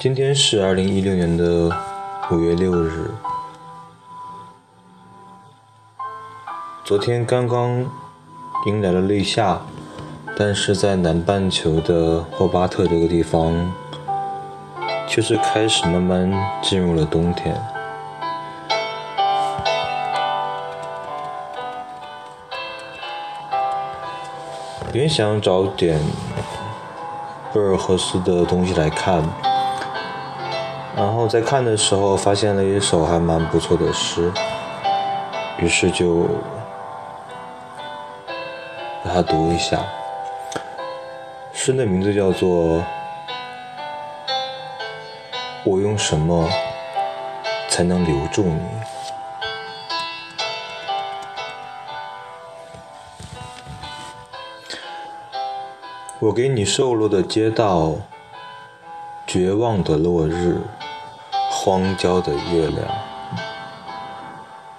今天是二零一六年的五月六日。昨天刚刚迎来了立夏，但是在南半球的霍巴特这个地方，却是开始慢慢进入了冬天。也想找点博尔赫斯的东西来看。然后在看的时候，发现了一首还蛮不错的诗，于是就把它读一下。诗的名字叫做《我用什么才能留住你》。我给你瘦落的街道，绝望的落日。荒郊的月亮，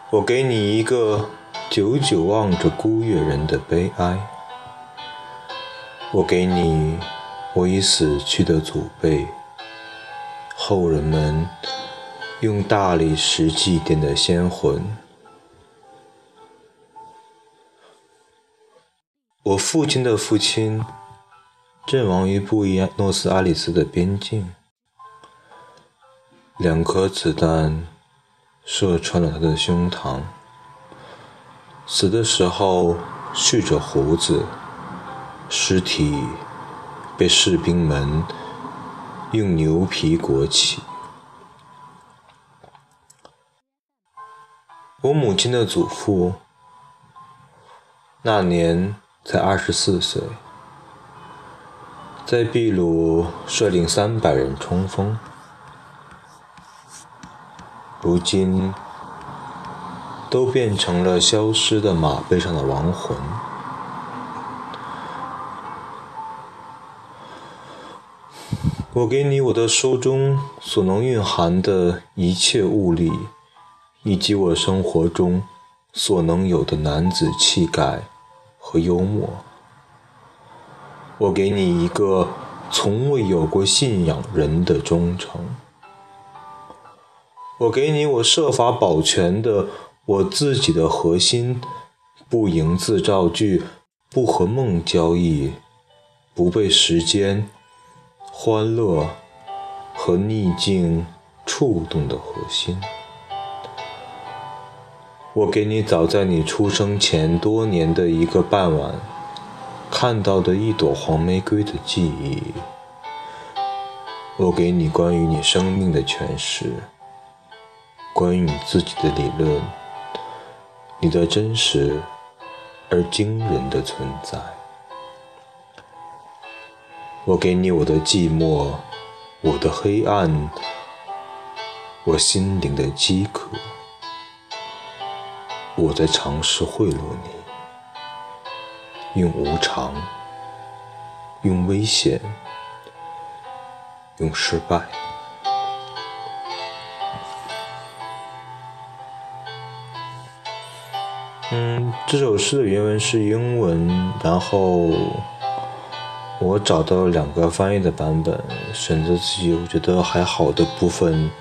我给你一个久久望着孤月人的悲哀。我给你我已死去的祖辈，后人们用大理石祭奠的先魂。我父亲的父亲阵亡于布宜诺斯艾利斯的边境。两颗子弹射穿了他的胸膛，死的时候蓄着胡子，尸体被士兵们用牛皮裹起。我母亲的祖父那年才二十四岁，在秘鲁率领三百人冲锋。如今，都变成了消失的马背上的亡魂。我给你我的书中所能蕴含的一切物力，以及我生活中所能有的男子气概和幽默。我给你一个从未有过信仰人的忠诚。我给你我设法保全的我自己的核心，不营字造句，不和梦交易，不被时间、欢乐和逆境触动的核心。我给你早在你出生前多年的一个傍晚看到的一朵黄玫瑰的记忆。我给你关于你生命的诠释。关于你自己的理论，你的真实而惊人的存在，我给你我的寂寞，我的黑暗，我心灵的饥渴，我在尝试贿赂你，用无常，用危险，用失败。嗯，这首诗的原文是英文，然后我找到两个翻译的版本，选择自己我觉得还好的部分，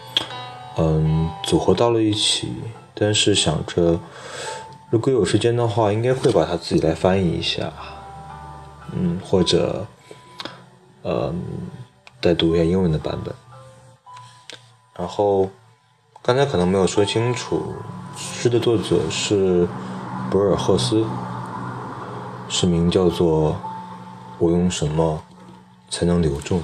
嗯，组合到了一起。但是想着，如果有时间的话，应该会把它自己来翻译一下，嗯，或者，嗯，再读一下英文的版本。然后刚才可能没有说清楚，诗的作者是。博尔赫斯，是名叫做《我用什么才能留住你》。